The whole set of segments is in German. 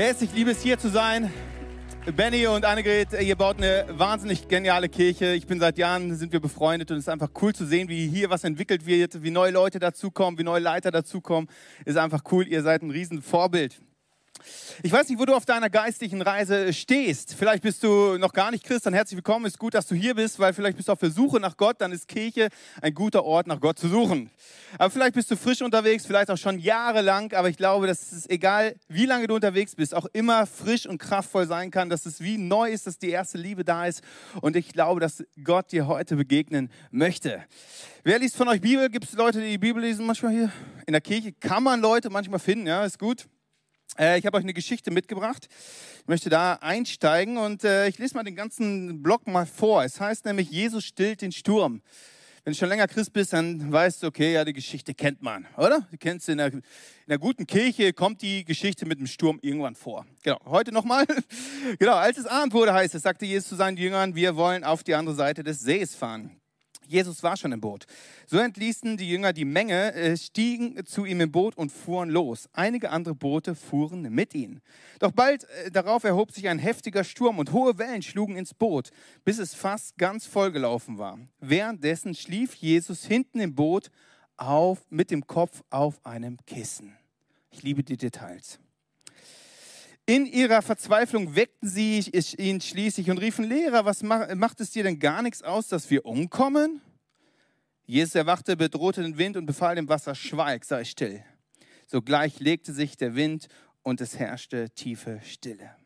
Yes, ich liebe es hier zu sein. Benny und Annegret, ihr baut eine wahnsinnig geniale Kirche. Ich bin seit Jahren, sind wir befreundet und es ist einfach cool zu sehen, wie hier was entwickelt wird, wie neue Leute dazukommen, wie neue Leiter dazukommen. Ist einfach cool. Ihr seid ein Riesenvorbild. Ich weiß nicht, wo du auf deiner geistlichen Reise stehst. Vielleicht bist du noch gar nicht Christ, dann herzlich willkommen. Ist gut, dass du hier bist, weil vielleicht bist du auf der Suche nach Gott, dann ist Kirche ein guter Ort, nach Gott zu suchen. Aber vielleicht bist du frisch unterwegs, vielleicht auch schon jahrelang, aber ich glaube, dass es egal, wie lange du unterwegs bist, auch immer frisch und kraftvoll sein kann, dass es wie neu ist, dass die erste Liebe da ist. Und ich glaube, dass Gott dir heute begegnen möchte. Wer liest von euch Bibel? Gibt es Leute, die die Bibel lesen manchmal hier? In der Kirche kann man Leute manchmal finden, ja, ist gut. Äh, ich habe euch eine Geschichte mitgebracht. Ich möchte da einsteigen und äh, ich lese mal den ganzen Blog mal vor. Es heißt nämlich, Jesus stillt den Sturm. Wenn du schon länger Christ bist, dann weißt du, okay, ja, die Geschichte kennt man, oder? Du kennst in der, in der guten Kirche kommt die Geschichte mit dem Sturm irgendwann vor. Genau, heute nochmal. genau, als es Abend wurde, heißt es, sagte Jesus zu seinen Jüngern, wir wollen auf die andere Seite des Sees fahren. Jesus war schon im Boot. So entließen die Jünger die Menge, äh, stiegen zu ihm im Boot und fuhren los. Einige andere Boote fuhren mit ihnen. Doch bald äh, darauf erhob sich ein heftiger Sturm und hohe Wellen schlugen ins Boot, bis es fast ganz vollgelaufen war. Währenddessen schlief Jesus hinten im Boot auf, mit dem Kopf auf einem Kissen. Ich liebe die Details. In ihrer Verzweiflung weckten sie ihn schließlich und riefen, Lehrer, was macht es dir denn gar nichts aus, dass wir umkommen? Jesus erwachte, bedrohte den Wind und befahl dem Wasser, schweig, sei still. Sogleich legte sich der Wind und es herrschte tiefe Stille.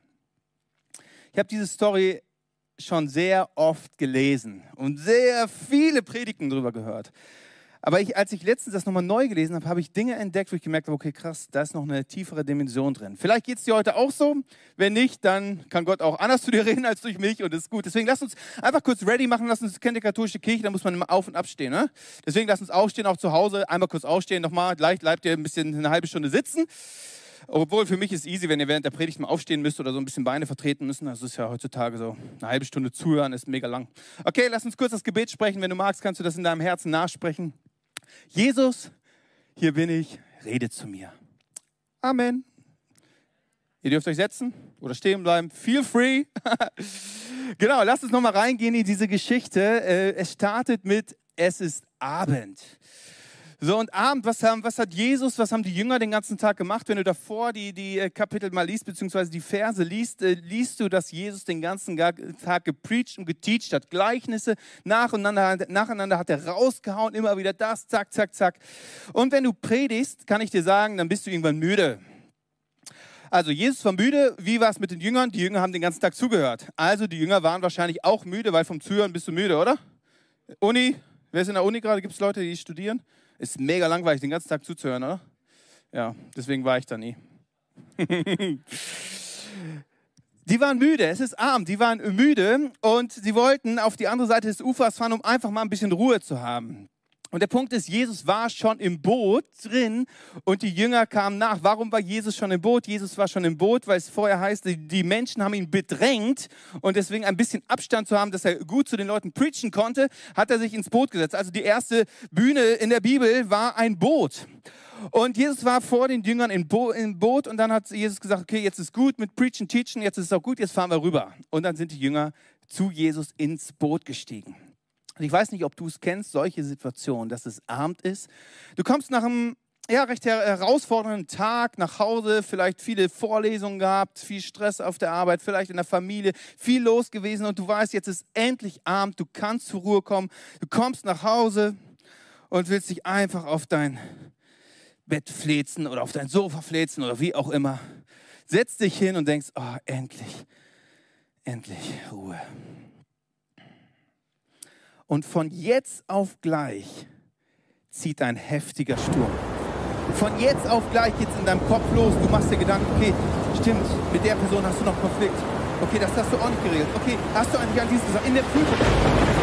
Ich habe diese Story schon sehr oft gelesen und sehr viele Predigten darüber gehört. Aber ich, als ich letztens das nochmal neu gelesen habe, habe ich Dinge entdeckt, wo ich gemerkt habe, okay, krass, da ist noch eine tiefere Dimension drin. Vielleicht geht es dir heute auch so. Wenn nicht, dann kann Gott auch anders zu dir reden als durch mich und das ist gut. Deswegen lass uns einfach kurz ready machen. Lass uns, kennt die katholische Kirche, da muss man immer auf und abstehen. Ne? Deswegen lass uns aufstehen, auch zu Hause. Einmal kurz aufstehen nochmal. Gleich bleibt ihr ein bisschen eine halbe Stunde sitzen. Obwohl für mich ist easy, wenn ihr während der Predigt mal aufstehen müsst oder so ein bisschen Beine vertreten müssen. Das ist ja heutzutage so eine halbe Stunde zuhören, ist mega lang. Okay, lass uns kurz das Gebet sprechen. Wenn du magst, kannst du das in deinem Herzen nachsprechen. Jesus, hier bin ich, rede zu mir. Amen. Ihr dürft euch setzen oder stehen bleiben. Feel free. genau, lasst uns nochmal reingehen in diese Geschichte. Äh, es startet mit, es ist Abend. So, und Abend, was, haben, was hat Jesus, was haben die Jünger den ganzen Tag gemacht? Wenn du davor die, die äh, Kapitel mal liest, beziehungsweise die Verse liest, äh, liest du, dass Jesus den ganzen Tag gepreacht und geteacht hat. Gleichnisse nacheinander, nacheinander hat er rausgehauen, immer wieder das, zack, zack, zack. Und wenn du predigst, kann ich dir sagen, dann bist du irgendwann müde. Also Jesus war müde. Wie war es mit den Jüngern? Die Jünger haben den ganzen Tag zugehört. Also die Jünger waren wahrscheinlich auch müde, weil vom Zuhören bist du müde, oder? Uni? Wer ist in der Uni gerade? Gibt es Leute, die studieren? Ist mega langweilig, den ganzen Tag zuzuhören, oder? Ja, deswegen war ich da nie. die waren müde, es ist Abend, die waren müde und sie wollten auf die andere Seite des Ufers fahren, um einfach mal ein bisschen Ruhe zu haben. Und der Punkt ist, Jesus war schon im Boot drin und die Jünger kamen nach. Warum war Jesus schon im Boot? Jesus war schon im Boot, weil es vorher heißt, die Menschen haben ihn bedrängt und deswegen ein bisschen Abstand zu haben, dass er gut zu den Leuten preachen konnte, hat er sich ins Boot gesetzt. Also die erste Bühne in der Bibel war ein Boot. Und Jesus war vor den Jüngern im, Bo im Boot und dann hat Jesus gesagt, okay, jetzt ist gut mit Preachen, Teachen, jetzt ist es auch gut, jetzt fahren wir rüber. Und dann sind die Jünger zu Jesus ins Boot gestiegen. Ich weiß nicht, ob du es kennst, solche Situationen, dass es Abend ist. Du kommst nach einem ja, recht herausfordernden Tag nach Hause, vielleicht viele Vorlesungen gehabt, viel Stress auf der Arbeit, vielleicht in der Familie, viel los gewesen und du weißt, jetzt ist endlich Abend, du kannst zur Ruhe kommen, du kommst nach Hause und willst dich einfach auf dein Bett flezen oder auf dein Sofa flezen oder wie auch immer. Setz dich hin und denkst, oh, endlich, endlich Ruhe. Und von jetzt auf gleich zieht ein heftiger Sturm. Von jetzt auf gleich geht es in deinem Kopf los. Du machst dir Gedanken, okay, stimmt, mit der Person hast du noch Konflikt. Okay, das hast du auch nicht geregelt. Okay, hast du eigentlich an diesem gesagt, in der Prüfung,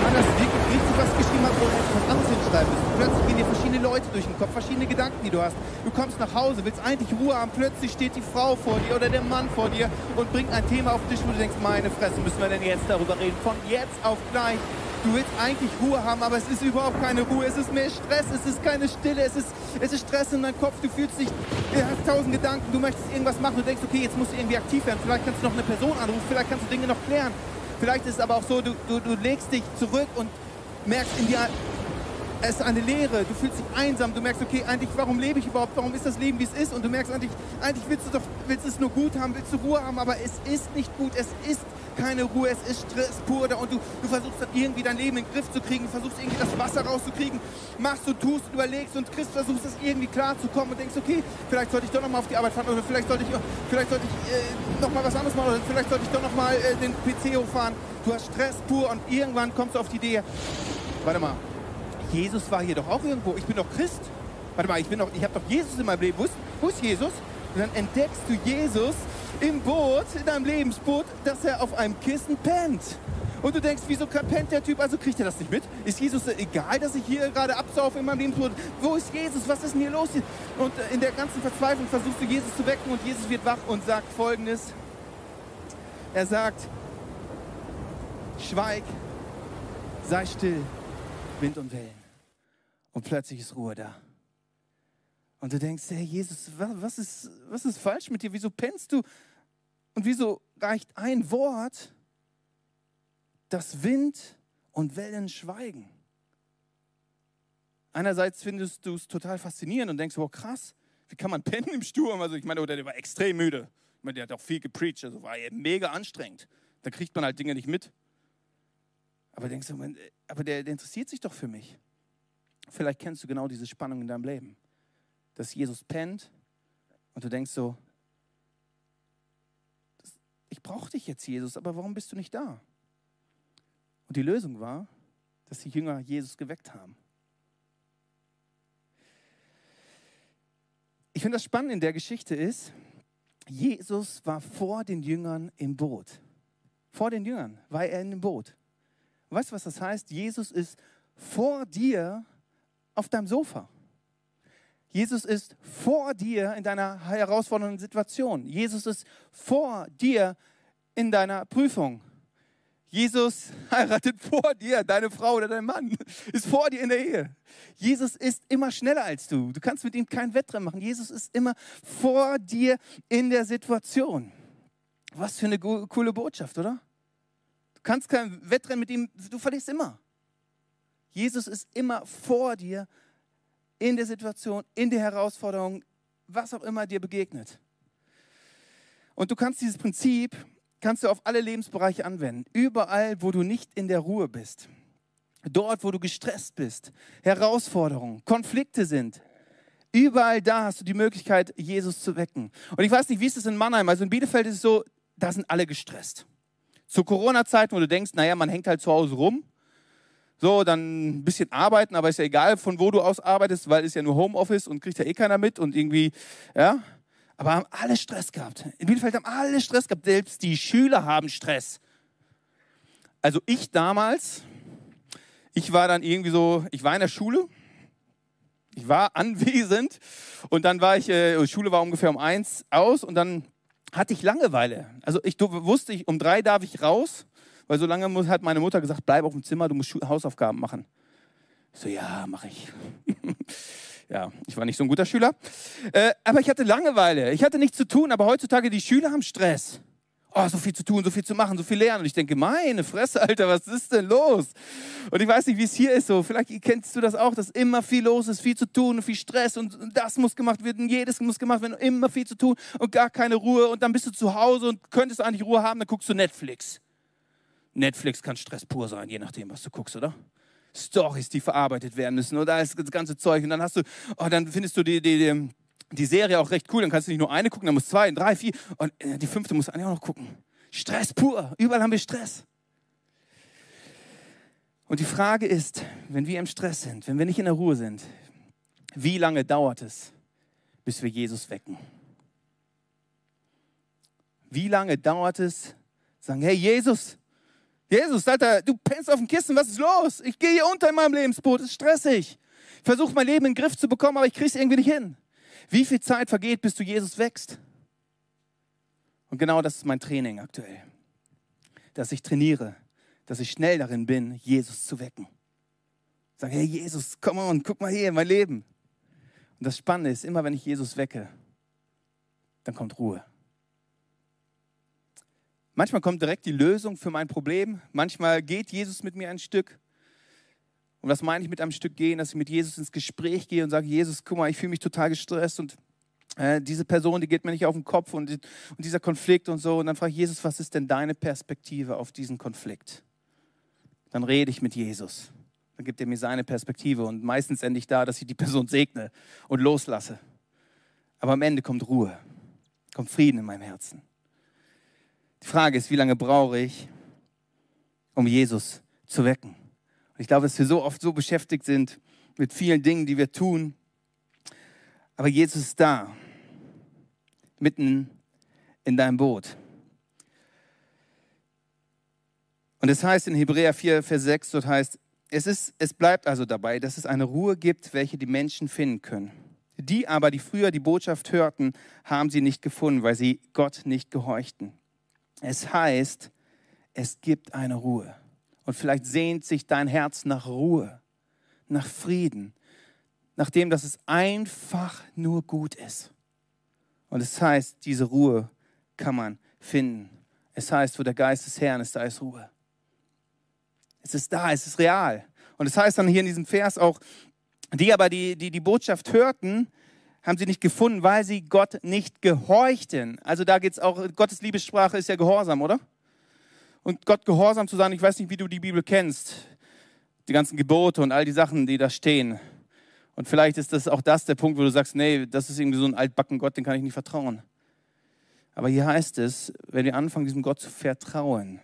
man das wirklich richtig was geschrieben hat, wo du etwas anderes hinschreiben müssen. Plötzlich gehen dir verschiedene Leute durch den Kopf, verschiedene Gedanken, die du hast. Du kommst nach Hause, willst eigentlich Ruhe haben, plötzlich steht die Frau vor dir oder der Mann vor dir und bringt ein Thema auf den Tisch, wo du denkst, meine Fresse, müssen wir denn jetzt darüber reden? Von jetzt auf gleich Du willst eigentlich Ruhe haben, aber es ist überhaupt keine Ruhe. Es ist mehr Stress, es ist keine Stille, es ist, es ist Stress in deinem Kopf. Du fühlst dich, du hast tausend Gedanken, du möchtest irgendwas machen. Du denkst, okay, jetzt musst du irgendwie aktiv werden. Vielleicht kannst du noch eine Person anrufen, vielleicht kannst du Dinge noch klären. Vielleicht ist es aber auch so, du, du, du legst dich zurück und merkst in dir, es ist eine Leere, du fühlst dich einsam, du merkst, okay, eigentlich, warum lebe ich überhaupt, warum ist das Leben, wie es ist? Und du merkst eigentlich, eigentlich willst du doch, willst es nur gut haben, willst du Ruhe haben, aber es ist nicht gut, es ist keine Ruhe, es ist Stress pur da. Und du, du versuchst dann irgendwie dein Leben in den Griff zu kriegen, versuchst irgendwie das Wasser rauszukriegen, machst und tust, überlegst und kriegst, versuchst es irgendwie klar zu kommen und denkst, okay, vielleicht sollte ich doch nochmal auf die Arbeit fahren oder vielleicht sollte ich, vielleicht sollte ich äh, nochmal was anderes machen oder vielleicht sollte ich doch nochmal äh, den PC hochfahren. Du hast Stress pur und irgendwann kommst du auf die Idee, warte mal, Jesus war hier doch auch irgendwo. Ich bin doch Christ. Warte mal, ich, bin doch, ich habe doch Jesus in meinem Leben. Wo ist, wo ist Jesus? Und dann entdeckst du Jesus im Boot, in deinem Lebensboot, dass er auf einem Kissen pennt. Und du denkst, wieso pennt der Typ? Also kriegt er das nicht mit? Ist Jesus egal, dass ich hier gerade absaufe in meinem Lebensboot? Wo ist Jesus? Was ist denn hier los? Und in der ganzen Verzweiflung versuchst du Jesus zu wecken und Jesus wird wach und sagt folgendes. Er sagt, schweig, sei still, Wind und Wellen. Und plötzlich ist Ruhe da. Und du denkst, Herr Jesus, was ist, was ist falsch mit dir? Wieso pennst du? Und wieso reicht ein Wort, dass Wind und Wellen schweigen? Einerseits findest du es total faszinierend und denkst, wow, krass, wie kann man pennen im Sturm? Also ich meine, oder der war extrem müde. Ich meine, der hat auch viel gepreacht, also war mega anstrengend. Da kriegt man halt Dinge nicht mit. Aber denkst du, aber der, der interessiert sich doch für mich. Vielleicht kennst du genau diese Spannung in deinem Leben. Dass Jesus pennt und du denkst so, ich brauche dich jetzt, Jesus, aber warum bist du nicht da? Und die Lösung war, dass die Jünger Jesus geweckt haben. Ich finde das spannend in der Geschichte ist, Jesus war vor den Jüngern im Boot. Vor den Jüngern war er in dem Boot. Weißt du, was das heißt? Jesus ist vor dir auf deinem Sofa. Jesus ist vor dir in deiner herausfordernden Situation. Jesus ist vor dir in deiner Prüfung. Jesus heiratet vor dir, deine Frau oder dein Mann ist vor dir in der Ehe. Jesus ist immer schneller als du. Du kannst mit ihm kein Wettrennen machen. Jesus ist immer vor dir in der Situation. Was für eine coole Botschaft, oder? Du kannst kein Wettrennen mit ihm, du verlierst immer. Jesus ist immer vor dir in der Situation, in der Herausforderung, was auch immer dir begegnet. Und du kannst dieses Prinzip, kannst du auf alle Lebensbereiche anwenden. Überall, wo du nicht in der Ruhe bist. Dort, wo du gestresst bist, Herausforderungen, Konflikte sind. Überall da hast du die Möglichkeit, Jesus zu wecken. Und ich weiß nicht, wie ist es in Mannheim? Also in Bielefeld ist es so, da sind alle gestresst. Zu Corona-Zeiten, wo du denkst, naja, man hängt halt zu Hause rum so, dann ein bisschen arbeiten, aber ist ja egal, von wo du aus arbeitest, weil es ja nur Homeoffice und kriegt ja eh keiner mit und irgendwie, ja. Aber haben alle Stress gehabt. In Bielefeld haben alle Stress gehabt. Selbst die Schüler haben Stress. Also ich damals, ich war dann irgendwie so, ich war in der Schule, ich war anwesend und dann war ich, äh, Schule war ungefähr um eins aus und dann hatte ich Langeweile. Also ich wusste, ich, um drei darf ich raus weil so lange hat meine Mutter gesagt, bleib auf dem Zimmer, du musst Hausaufgaben machen. Ich so, ja, mache ich. ja, ich war nicht so ein guter Schüler. Äh, aber ich hatte Langeweile. Ich hatte nichts zu tun, aber heutzutage die Schüler haben Stress. Oh, so viel zu tun, so viel zu machen, so viel lernen. Und ich denke, meine Fresse, Alter, was ist denn los? Und ich weiß nicht, wie es hier ist so. Vielleicht kennst du das auch, dass immer viel los ist, viel zu tun, viel Stress und das muss gemacht werden, jedes muss gemacht werden, immer viel zu tun und gar keine Ruhe. Und dann bist du zu Hause und könntest eigentlich Ruhe haben, dann guckst du Netflix. Netflix kann Stress pur sein, je nachdem, was du guckst, oder? Stories, die verarbeitet werden müssen oder das ganze Zeug. Und dann hast du, oh, dann findest du die, die, die, die Serie auch recht cool. Dann kannst du nicht nur eine gucken, dann musst du zwei, drei, vier und äh, die fünfte musst du eigentlich auch noch gucken. Stress pur. Überall haben wir Stress. Und die Frage ist, wenn wir im Stress sind, wenn wir nicht in der Ruhe sind, wie lange dauert es, bis wir Jesus wecken? Wie lange dauert es, sagen, hey Jesus, Jesus, Alter, du pennst auf dem Kissen, was ist los? Ich gehe hier unter in meinem Lebensboot, es ist stressig. Ich versuche mein Leben in den Griff zu bekommen, aber ich kriege es irgendwie nicht hin. Wie viel Zeit vergeht, bis du Jesus wächst? Und genau das ist mein Training aktuell. Dass ich trainiere, dass ich schnell darin bin, Jesus zu wecken. Sag, hey Jesus, komm on, guck mal hier, mein Leben. Und das Spannende ist, immer wenn ich Jesus wecke, dann kommt Ruhe. Manchmal kommt direkt die Lösung für mein Problem. Manchmal geht Jesus mit mir ein Stück. Und was meine ich mit einem Stück gehen? Dass ich mit Jesus ins Gespräch gehe und sage, Jesus, guck mal, ich fühle mich total gestresst und äh, diese Person, die geht mir nicht auf den Kopf und, und dieser Konflikt und so. Und dann frage ich Jesus, was ist denn deine Perspektive auf diesen Konflikt? Dann rede ich mit Jesus. Dann gibt er mir seine Perspektive und meistens ende ich da, dass ich die Person segne und loslasse. Aber am Ende kommt Ruhe, kommt Frieden in meinem Herzen. Die Frage ist, wie lange brauche ich, um Jesus zu wecken? Und ich glaube, dass wir so oft so beschäftigt sind mit vielen Dingen, die wir tun. Aber Jesus ist da, mitten in deinem Boot. Und es heißt in Hebräer 4, Vers 6, dort heißt, es, ist, es bleibt also dabei, dass es eine Ruhe gibt, welche die Menschen finden können. Die aber, die früher die Botschaft hörten, haben sie nicht gefunden, weil sie Gott nicht gehorchten. Es heißt, es gibt eine Ruhe. Und vielleicht sehnt sich dein Herz nach Ruhe, nach Frieden, nach dem, dass es einfach nur gut ist. Und es heißt, diese Ruhe kann man finden. Es heißt, wo der Geist des Herrn ist, da ist Ruhe. Es ist da, es ist real. Und es heißt dann hier in diesem Vers auch, die aber die, die, die Botschaft hörten, haben sie nicht gefunden, weil sie Gott nicht gehorchten. Also da geht es auch, Gottes Liebessprache ist ja Gehorsam, oder? Und Gott gehorsam zu sein, ich weiß nicht, wie du die Bibel kennst, die ganzen Gebote und all die Sachen, die da stehen. Und vielleicht ist das auch das der Punkt, wo du sagst, nee, das ist irgendwie so ein altbacken Gott, den kann ich nicht vertrauen. Aber hier heißt es, wenn wir anfangen, diesem Gott zu vertrauen,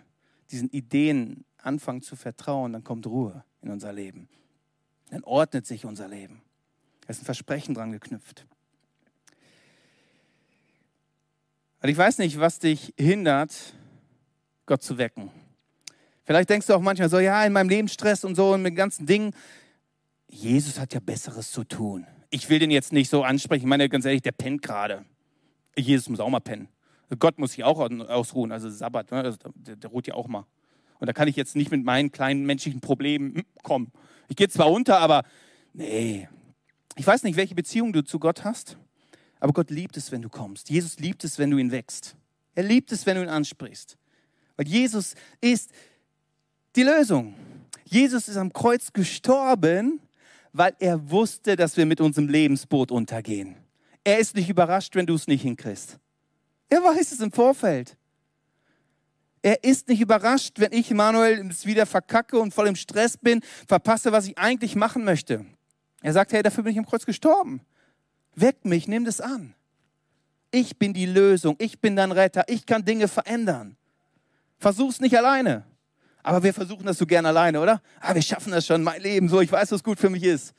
diesen Ideen anfangen zu vertrauen, dann kommt Ruhe in unser Leben. Dann ordnet sich unser Leben. Da ist ein Versprechen dran geknüpft. Und ich weiß nicht, was dich hindert, Gott zu wecken. Vielleicht denkst du auch manchmal so, ja, in meinem Lebensstress und so und mit ganzen Dingen. Jesus hat ja Besseres zu tun. Ich will den jetzt nicht so ansprechen. Ich meine, ganz ehrlich, der pennt gerade. Jesus muss auch mal pennen. Gott muss sich auch ausruhen, also Sabbat, ne? Also der, der ruht ja auch mal. Und da kann ich jetzt nicht mit meinen kleinen menschlichen Problemen hm, kommen. Ich gehe zwar unter, aber nee, ich weiß nicht, welche Beziehung du zu Gott hast, aber Gott liebt es, wenn du kommst. Jesus liebt es, wenn du ihn wächst. Er liebt es, wenn du ihn ansprichst. Weil Jesus ist die Lösung. Jesus ist am Kreuz gestorben, weil er wusste, dass wir mit unserem Lebensboot untergehen. Er ist nicht überrascht, wenn du es nicht hinkriegst. Er weiß es im Vorfeld. Er ist nicht überrascht, wenn ich, Manuel, es wieder verkacke und voll im Stress bin, verpasse, was ich eigentlich machen möchte. Er sagt, hey, dafür bin ich am Kreuz gestorben. Weck mich, nimm das an. Ich bin die Lösung, ich bin dein Retter, ich kann Dinge verändern. Versuch's nicht alleine. Aber wir versuchen das so gern alleine, oder? Ah, wir schaffen das schon, mein Leben so, ich weiß, was gut für mich ist.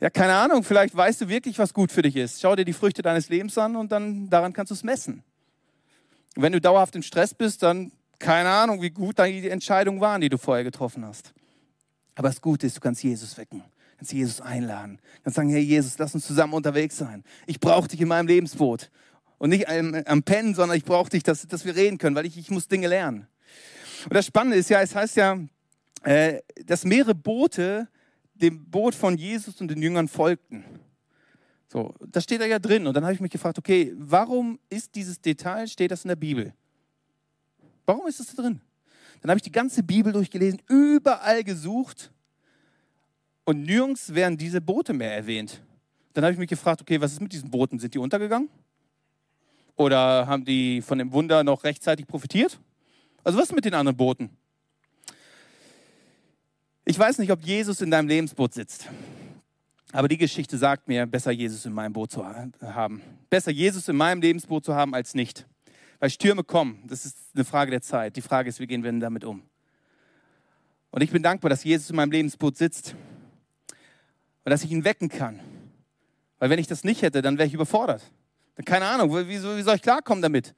Ja, keine Ahnung, vielleicht weißt du wirklich, was gut für dich ist. Schau dir die Früchte deines Lebens an und dann daran kannst du es messen. Wenn du dauerhaft im Stress bist, dann keine Ahnung, wie gut die Entscheidungen waren, die du vorher getroffen hast. Aber das Gute ist, du kannst Jesus wecken kannst Jesus einladen. Kannst sagen, hey Jesus, lass uns zusammen unterwegs sein. Ich brauche dich in meinem Lebensboot. Und nicht am, am Pennen, sondern ich brauche dich, dass, dass wir reden können, weil ich, ich muss Dinge lernen. Und das Spannende ist ja, es heißt ja, äh, dass mehrere Boote dem Boot von Jesus und den Jüngern folgten. So, das steht da ja drin. Und dann habe ich mich gefragt, okay, warum ist dieses Detail, steht das in der Bibel? Warum ist das da drin? Dann habe ich die ganze Bibel durchgelesen, überall gesucht und nirgends werden diese Boote mehr erwähnt. Dann habe ich mich gefragt, okay, was ist mit diesen Booten? Sind die untergegangen? Oder haben die von dem Wunder noch rechtzeitig profitiert? Also was ist mit den anderen Booten? Ich weiß nicht, ob Jesus in deinem Lebensboot sitzt. Aber die Geschichte sagt mir, besser Jesus in meinem Boot zu haben. Besser Jesus in meinem Lebensboot zu haben als nicht. Weil Stürme kommen. Das ist eine Frage der Zeit. Die Frage ist, wie gehen wir denn damit um? Und ich bin dankbar, dass Jesus in meinem Lebensboot sitzt und dass ich ihn wecken kann. Weil wenn ich das nicht hätte, dann wäre ich überfordert. Keine Ahnung, wie, wie soll ich klarkommen damit?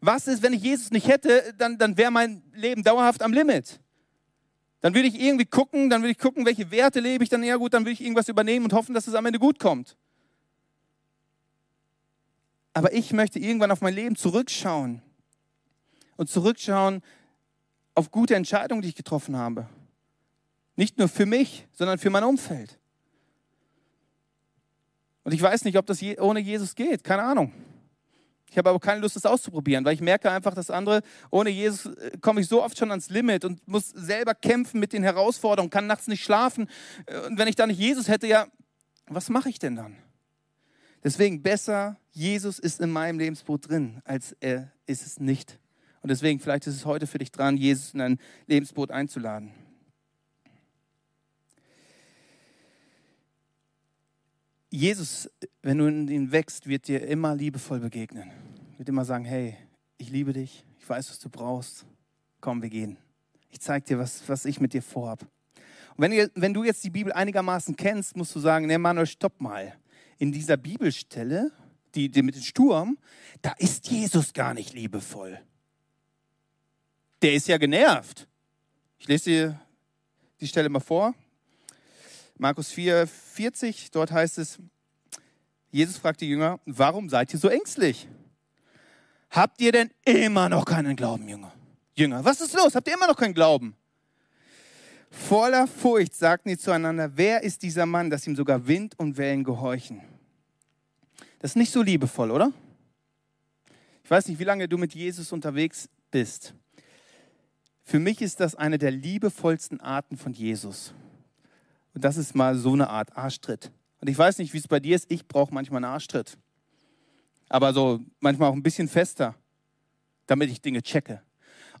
Was ist, wenn ich Jesus nicht hätte, dann, dann wäre mein Leben dauerhaft am Limit. Dann würde ich irgendwie gucken, dann würde ich gucken, welche Werte lebe ich dann eher gut, dann würde ich irgendwas übernehmen und hoffen, dass es am Ende gut kommt. Aber ich möchte irgendwann auf mein Leben zurückschauen und zurückschauen auf gute Entscheidungen, die ich getroffen habe. Nicht nur für mich, sondern für mein Umfeld. Und ich weiß nicht, ob das ohne Jesus geht, keine Ahnung. Ich habe aber keine Lust, das auszuprobieren, weil ich merke einfach, dass andere, ohne Jesus äh, komme ich so oft schon ans Limit und muss selber kämpfen mit den Herausforderungen, kann nachts nicht schlafen. Äh, und wenn ich da nicht Jesus hätte, ja, was mache ich denn dann? Deswegen besser, Jesus ist in meinem Lebensboot drin, als er ist es nicht. Und deswegen, vielleicht ist es heute für dich dran, Jesus in dein Lebensboot einzuladen. Jesus, wenn du in ihn wächst, wird dir immer liebevoll begegnen. Wird immer sagen, hey, ich liebe dich, ich weiß, was du brauchst. Komm, wir gehen. Ich zeige dir, was, was ich mit dir vorhab. Und wenn, wenn du jetzt die Bibel einigermaßen kennst, musst du sagen, ne Manuel, stopp mal. In dieser Bibelstelle, die, die mit dem Sturm, da ist Jesus gar nicht liebevoll. Der ist ja genervt. Ich lese dir die Stelle mal vor. Markus 4, 40, dort heißt es, Jesus fragt die Jünger, warum seid ihr so ängstlich? Habt ihr denn immer noch keinen Glauben, Jünger? Jünger, was ist los? Habt ihr immer noch keinen Glauben? Voller Furcht sagten sie zueinander, wer ist dieser Mann, dass ihm sogar Wind und Wellen gehorchen? Das ist nicht so liebevoll, oder? Ich weiß nicht, wie lange du mit Jesus unterwegs bist. Für mich ist das eine der liebevollsten Arten von Jesus. Und das ist mal so eine Art Arschtritt. Und ich weiß nicht, wie es bei dir ist. Ich brauche manchmal einen Arschtritt. Aber so manchmal auch ein bisschen fester, damit ich Dinge checke.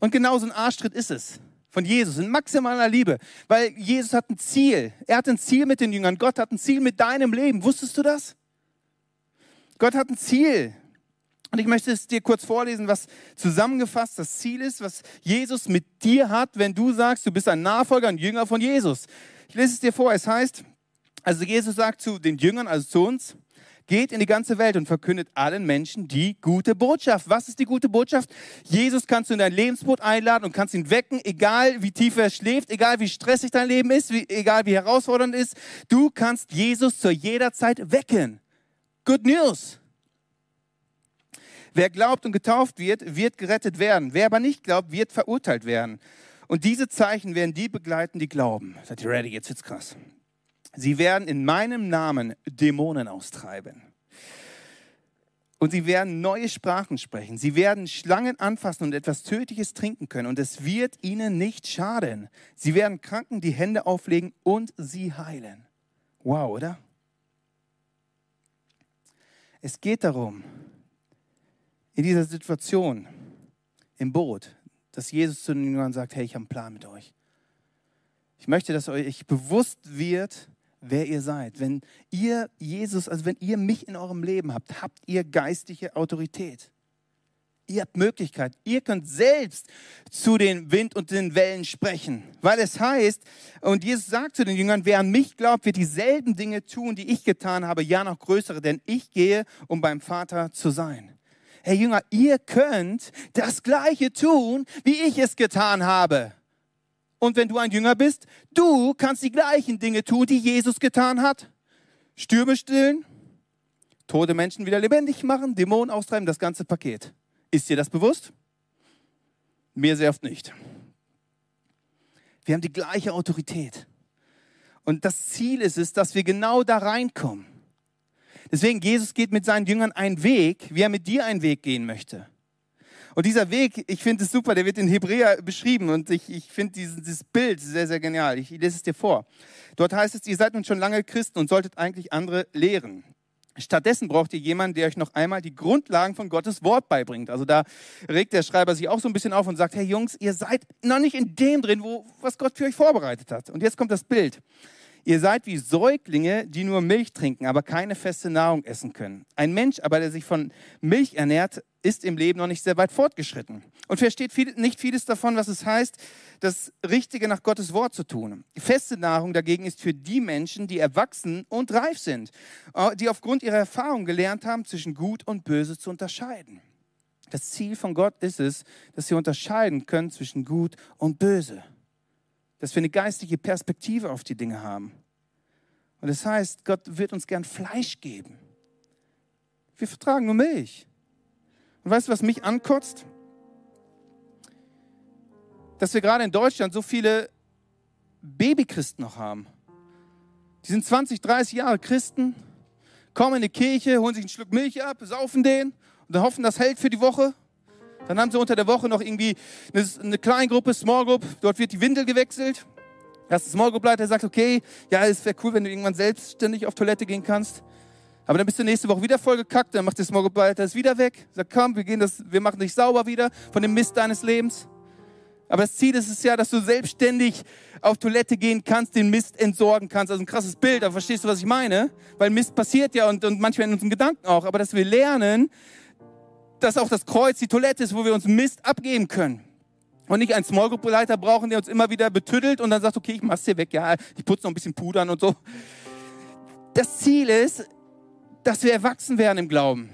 Und genau so ein Arschtritt ist es von Jesus in maximaler Liebe, weil Jesus hat ein Ziel. Er hat ein Ziel mit den Jüngern. Gott hat ein Ziel mit deinem Leben. Wusstest du das? Gott hat ein Ziel. Und ich möchte es dir kurz vorlesen, was zusammengefasst das Ziel ist, was Jesus mit dir hat, wenn du sagst, du bist ein Nachfolger, ein Jünger von Jesus. Ich lese es dir vor. Es heißt, also Jesus sagt zu den Jüngern, also zu uns, geht in die ganze Welt und verkündet allen Menschen die gute Botschaft. Was ist die gute Botschaft? Jesus kannst du in dein Lebensboot einladen und kannst ihn wecken, egal wie tief er schläft, egal wie stressig dein Leben ist, wie, egal wie herausfordernd ist. Du kannst Jesus zu jeder Zeit wecken. Good News. Wer glaubt und getauft wird, wird gerettet werden. Wer aber nicht glaubt, wird verurteilt werden. Und diese Zeichen werden die begleiten, die glauben. Seid ihr ready? Jetzt wird's krass. Sie werden in meinem Namen Dämonen austreiben. Und sie werden neue Sprachen sprechen. Sie werden Schlangen anfassen und etwas Tödliches trinken können. Und es wird ihnen nicht schaden. Sie werden Kranken die Hände auflegen und sie heilen. Wow, oder? Es geht darum, in dieser Situation im Boot, dass Jesus zu den Jüngern sagt, hey, ich habe einen Plan mit euch. Ich möchte, dass euch bewusst wird, wer ihr seid. Wenn ihr Jesus, also wenn ihr mich in eurem Leben habt, habt ihr geistige Autorität. Ihr habt Möglichkeit. Ihr könnt selbst zu den Wind und den Wellen sprechen. Weil es heißt, und Jesus sagt zu den Jüngern, wer an mich glaubt, wird dieselben Dinge tun, die ich getan habe, ja noch größere, denn ich gehe, um beim Vater zu sein hey Jünger, ihr könnt das Gleiche tun, wie ich es getan habe. Und wenn du ein Jünger bist, du kannst die gleichen Dinge tun, die Jesus getan hat. Stürme stillen, tote Menschen wieder lebendig machen, Dämonen austreiben, das ganze Paket. Ist dir das bewusst? Mir sehr oft nicht. Wir haben die gleiche Autorität. Und das Ziel ist es, dass wir genau da reinkommen. Deswegen, Jesus geht mit seinen Jüngern einen Weg, wie er mit dir einen Weg gehen möchte. Und dieser Weg, ich finde es super, der wird in Hebräer beschrieben und ich, ich finde dieses, dieses, Bild sehr, sehr genial. Ich lese es dir vor. Dort heißt es, ihr seid nun schon lange Christen und solltet eigentlich andere lehren. Stattdessen braucht ihr jemanden, der euch noch einmal die Grundlagen von Gottes Wort beibringt. Also da regt der Schreiber sich auch so ein bisschen auf und sagt, hey Jungs, ihr seid noch nicht in dem drin, wo, was Gott für euch vorbereitet hat. Und jetzt kommt das Bild. Ihr seid wie Säuglinge, die nur Milch trinken, aber keine feste Nahrung essen können. Ein Mensch aber, der sich von Milch ernährt, ist im Leben noch nicht sehr weit fortgeschritten und versteht viel, nicht vieles davon, was es heißt, das Richtige nach Gottes Wort zu tun. Feste Nahrung dagegen ist für die Menschen, die erwachsen und reif sind, äh, die aufgrund ihrer Erfahrung gelernt haben, zwischen Gut und Böse zu unterscheiden. Das Ziel von Gott ist es, dass wir unterscheiden können zwischen Gut und Böse dass wir eine geistige Perspektive auf die Dinge haben. Und das heißt, Gott wird uns gern Fleisch geben. Wir vertragen nur Milch. Und weißt du, was mich ankotzt? dass wir gerade in Deutschland so viele Babychristen noch haben. Die sind 20, 30 Jahre Christen, kommen in die Kirche, holen sich einen Schluck Milch ab, saufen den und dann hoffen, das hält für die Woche. Dann haben sie unter der Woche noch irgendwie eine, eine Kleingruppe, Small Group, dort wird die Windel gewechselt. Das Small Group Leiter sagt, okay, ja, es wäre cool, wenn du irgendwann selbstständig auf Toilette gehen kannst. Aber dann bist du nächste Woche wieder voll gekackt, dann macht der Small Group Leiter es wieder weg. Sagt, komm, wir gehen das, wir machen dich sauber wieder von dem Mist deines Lebens. Aber das Ziel ist es ja, dass du selbstständig auf Toilette gehen kannst, den Mist entsorgen kannst. Also ein krasses Bild, aber verstehst du, was ich meine? Weil Mist passiert ja und, und manchmal in unseren Gedanken auch. Aber dass wir lernen, dass auch das Kreuz die Toilette ist, wo wir uns Mist abgeben können. Und nicht einen Small Group Leiter brauchen, der uns immer wieder betüttelt und dann sagt, okay, ich mach's hier weg, ja, ich putze noch ein bisschen Pudern und so. Das Ziel ist, dass wir erwachsen werden im Glauben.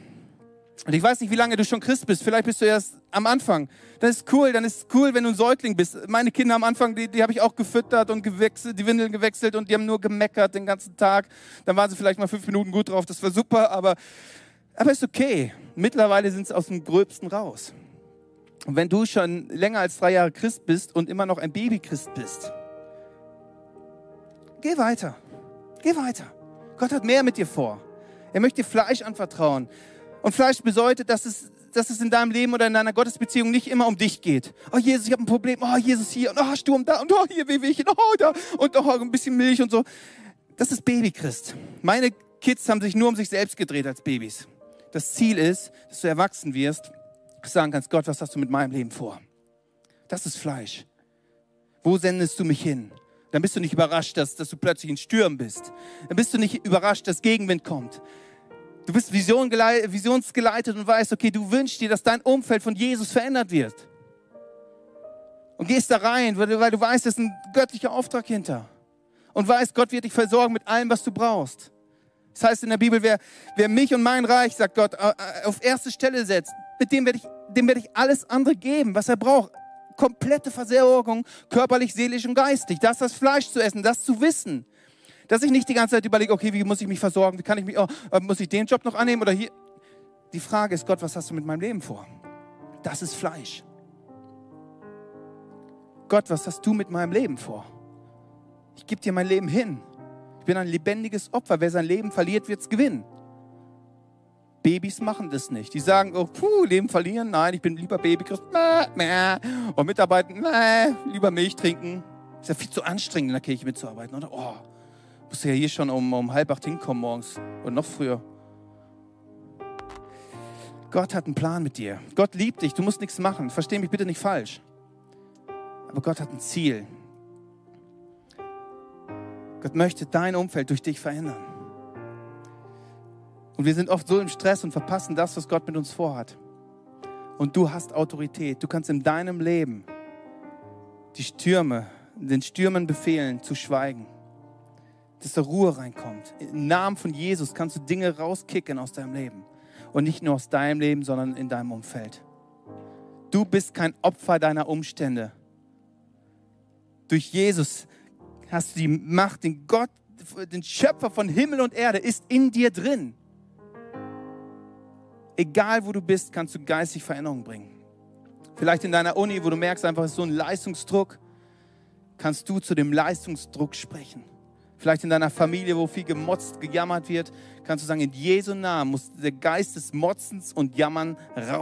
Und ich weiß nicht, wie lange du schon Christ bist. Vielleicht bist du erst am Anfang. Dann ist cool, dann ist es cool, wenn du ein Säugling bist. Meine Kinder am Anfang, die, die habe ich auch gefüttert und gewechselt, die Windeln gewechselt und die haben nur gemeckert den ganzen Tag. Dann waren sie vielleicht mal fünf Minuten gut drauf, das war super, aber, aber ist okay. Mittlerweile sind sie aus dem Gröbsten raus. Und wenn du schon länger als drei Jahre Christ bist und immer noch ein Babychrist bist, geh weiter. Geh weiter. Gott hat mehr mit dir vor. Er möchte dir Fleisch anvertrauen. Und Fleisch bedeutet, dass es, dass es in deinem Leben oder in deiner Gottesbeziehung nicht immer um dich geht. Oh Jesus, ich habe ein Problem. Oh Jesus hier und oh Sturm da und oh hier Wehwehchen. Oh da und oh ein bisschen Milch und so. Das ist Babychrist. Meine Kids haben sich nur um sich selbst gedreht als Babys. Das Ziel ist, dass du erwachsen wirst, sagen kannst, Gott, was hast du mit meinem Leben vor? Das ist Fleisch. Wo sendest du mich hin? Dann bist du nicht überrascht, dass, dass du plötzlich in Stürmen bist. Dann bist du nicht überrascht, dass Gegenwind kommt. Du bist Vision visionsgeleitet und weißt, okay, du wünschst dir, dass dein Umfeld von Jesus verändert wird. Und gehst da rein, weil du, weil du weißt, es ist ein göttlicher Auftrag hinter. Und weißt, Gott wird dich versorgen mit allem, was du brauchst. Das heißt in der Bibel, wer, wer mich und mein Reich, sagt Gott, äh, äh, auf erste Stelle setzt, mit dem werde ich, dem werde ich alles andere geben, was er braucht. Komplette Versorgung, körperlich, seelisch und geistig. Das, das Fleisch zu essen, das zu wissen. Dass ich nicht die ganze Zeit überlege, okay, wie muss ich mich versorgen? Wie kann ich mich, oh, äh, muss ich den Job noch annehmen oder hier? Die Frage ist, Gott, was hast du mit meinem Leben vor? Das ist Fleisch. Gott, was hast du mit meinem Leben vor? Ich gebe dir mein Leben hin. Ich bin ein lebendiges Opfer. Wer sein Leben verliert, wird es gewinnen. Babys machen das nicht. Die sagen, oh, puh, Leben verlieren. Nein, ich bin lieber Babychrist. Und mitarbeiten, lieber Milch trinken. Ist ja viel zu anstrengend, in der Kirche mitzuarbeiten, oder? Oh, musst du ja hier schon um, um halb acht hinkommen morgens und noch früher. Gott hat einen Plan mit dir. Gott liebt dich. Du musst nichts machen. Versteh mich bitte nicht falsch. Aber Gott hat ein Ziel. Gott möchte dein Umfeld durch dich verändern. Und wir sind oft so im Stress und verpassen das, was Gott mit uns vorhat. Und du hast Autorität. Du kannst in deinem Leben die Stürme, den Stürmen befehlen, zu schweigen dass da Ruhe reinkommt. Im Namen von Jesus kannst du Dinge rauskicken aus deinem Leben. Und nicht nur aus deinem Leben, sondern in deinem Umfeld. Du bist kein Opfer deiner Umstände. Durch Jesus hast du die Macht, den Gott, den Schöpfer von Himmel und Erde ist in dir drin. Egal wo du bist, kannst du geistig Veränderungen bringen. Vielleicht in deiner Uni, wo du merkst, einfach ist so ein Leistungsdruck, kannst du zu dem Leistungsdruck sprechen. Vielleicht in deiner Familie, wo viel gemotzt, gejammert wird, kannst du sagen, in Jesu Namen muss der Geist des Motzens und Jammern äh,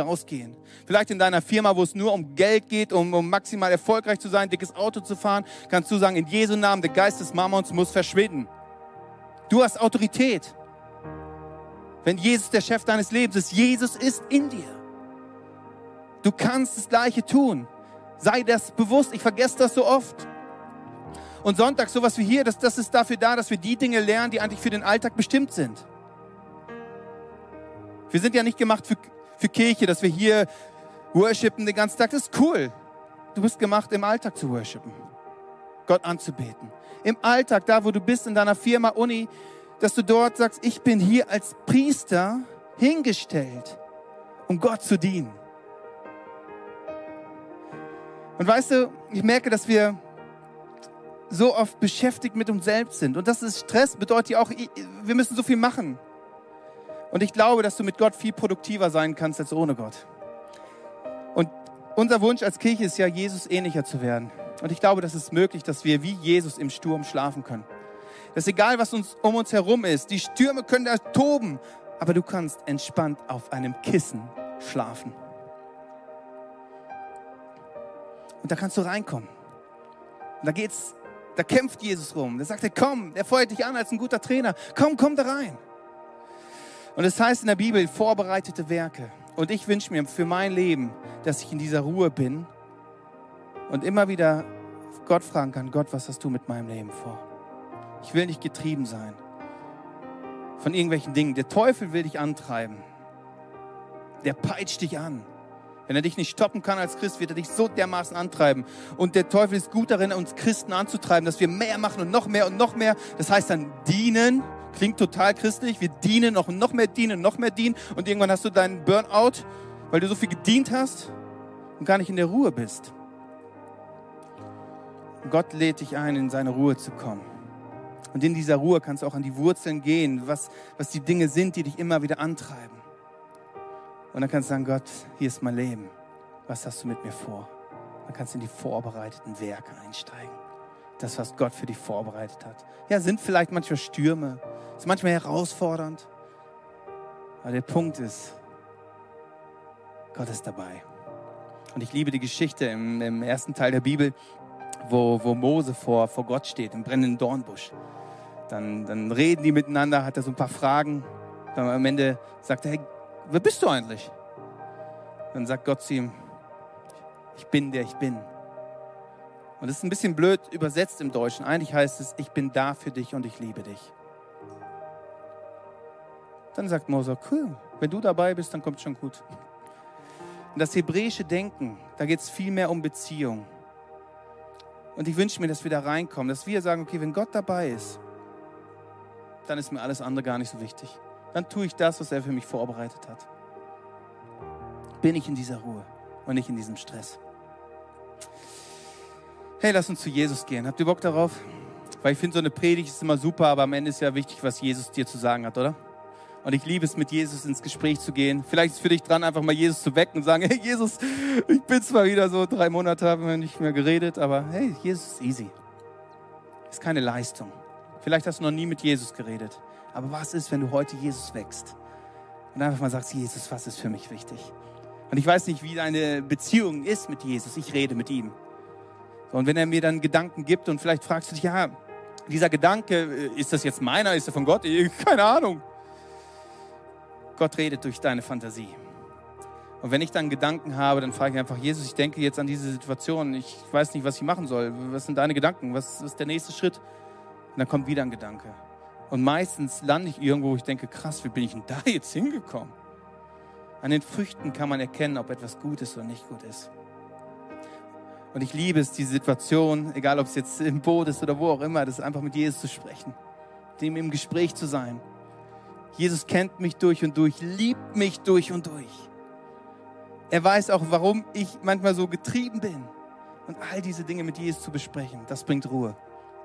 rausgehen. Vielleicht in deiner Firma, wo es nur um Geld geht, um, um maximal erfolgreich zu sein, dickes Auto zu fahren, kannst du sagen, in Jesu Namen, der Geist des Mammons muss verschwinden. Du hast Autorität. Wenn Jesus der Chef deines Lebens ist, Jesus ist in dir. Du kannst das Gleiche tun. Sei das bewusst. Ich vergesse das so oft. Und Sonntag, sowas wie hier, das, das ist dafür da, dass wir die Dinge lernen, die eigentlich für den Alltag bestimmt sind. Wir sind ja nicht gemacht für, für Kirche, dass wir hier worshipen den ganzen Tag. Das ist cool. Du bist gemacht, im Alltag zu worshipen. Gott anzubeten. Im Alltag, da wo du bist, in deiner Firma, Uni, dass du dort sagst, ich bin hier als Priester hingestellt, um Gott zu dienen. Und weißt du, ich merke, dass wir so oft beschäftigt mit uns selbst sind. Und das ist Stress, bedeutet ja auch, wir müssen so viel machen. Und ich glaube, dass du mit Gott viel produktiver sein kannst als ohne Gott. Und Unser Wunsch als Kirche ist ja, Jesus ähnlicher zu werden. Und ich glaube, das ist möglich, dass wir wie Jesus im Sturm schlafen können. Dass egal, was uns um uns herum ist, die Stürme können da toben, aber du kannst entspannt auf einem Kissen schlafen. Und da kannst du reinkommen. Und da geht's, da kämpft Jesus rum. Da sagt er, komm, der feuert dich an als ein guter Trainer. Komm, komm da rein. Und es das heißt in der Bibel, vorbereitete Werke. Und ich wünsche mir für mein Leben, dass ich in dieser Ruhe bin und immer wieder Gott fragen kann, Gott, was hast du mit meinem Leben vor? Ich will nicht getrieben sein von irgendwelchen Dingen. Der Teufel will dich antreiben. Der peitscht dich an. Wenn er dich nicht stoppen kann als Christ, wird er dich so dermaßen antreiben. Und der Teufel ist gut darin, uns Christen anzutreiben, dass wir mehr machen und noch mehr und noch mehr. Das heißt dann dienen. Klingt total christlich. Wir dienen noch und noch mehr dienen, noch mehr dienen. Und irgendwann hast du deinen Burnout, weil du so viel gedient hast und gar nicht in der Ruhe bist. Gott lädt dich ein, in seine Ruhe zu kommen. Und in dieser Ruhe kannst du auch an die Wurzeln gehen, was, was die Dinge sind, die dich immer wieder antreiben. Und dann kannst du sagen, Gott, hier ist mein Leben. Was hast du mit mir vor? Dann kannst du in die vorbereiteten Werke einsteigen. Das, was Gott für dich vorbereitet hat. Ja, sind vielleicht manchmal Stürme, ist manchmal herausfordernd. Aber der Punkt ist, Gott ist dabei. Und ich liebe die Geschichte im, im ersten Teil der Bibel, wo, wo Mose vor, vor Gott steht, im brennenden Dornbusch. Dann, dann reden die miteinander, hat er so ein paar Fragen. Dann am Ende sagt er, hey, wer bist du eigentlich? Dann sagt Gott zu ihm, ich bin der ich bin. Und das ist ein bisschen blöd übersetzt im Deutschen. Eigentlich heißt es, ich bin da für dich und ich liebe dich. Dann sagt Mose, cool, wenn du dabei bist, dann kommt schon gut. Und das hebräische Denken, da geht es viel mehr um Beziehung. Und ich wünsche mir, dass wir da reinkommen, dass wir sagen, okay, wenn Gott dabei ist, dann ist mir alles andere gar nicht so wichtig. Dann tue ich das, was er für mich vorbereitet hat. Bin ich in dieser Ruhe und nicht in diesem Stress. Hey, lass uns zu Jesus gehen. Habt ihr Bock darauf? Weil ich finde, so eine Predigt ist immer super, aber am Ende ist ja wichtig, was Jesus dir zu sagen hat, oder? Und ich liebe es, mit Jesus ins Gespräch zu gehen. Vielleicht ist es für dich dran, einfach mal Jesus zu wecken und sagen, hey Jesus, ich bin zwar wieder so drei Monate, haben wir nicht mehr geredet, aber hey, Jesus ist easy. Ist keine Leistung. Vielleicht hast du noch nie mit Jesus geredet. Aber was ist, wenn du heute Jesus wächst? Und einfach mal sagst, Jesus, was ist für mich wichtig? Und ich weiß nicht, wie deine Beziehung ist mit Jesus. Ich rede mit ihm. Und wenn er mir dann Gedanken gibt und vielleicht fragst du dich, ja, dieser Gedanke, äh, ist das jetzt meiner, ist er von Gott? Keine Ahnung. Gott redet durch deine Fantasie. Und wenn ich dann Gedanken habe, dann frage ich einfach, Jesus, ich denke jetzt an diese Situation. Ich weiß nicht, was ich machen soll. Was sind deine Gedanken? Was ist der nächste Schritt? Und dann kommt wieder ein Gedanke. Und meistens lande ich irgendwo, wo ich denke, krass, wie bin ich denn da jetzt hingekommen? An den Früchten kann man erkennen, ob etwas gut ist oder nicht gut ist. Und ich liebe es, diese Situation, egal ob es jetzt im Boot ist oder wo auch immer, das einfach mit Jesus zu sprechen, dem im Gespräch zu sein. Jesus kennt mich durch und durch, liebt mich durch und durch. Er weiß auch, warum ich manchmal so getrieben bin. Und all diese Dinge mit Jesus zu besprechen, das bringt Ruhe.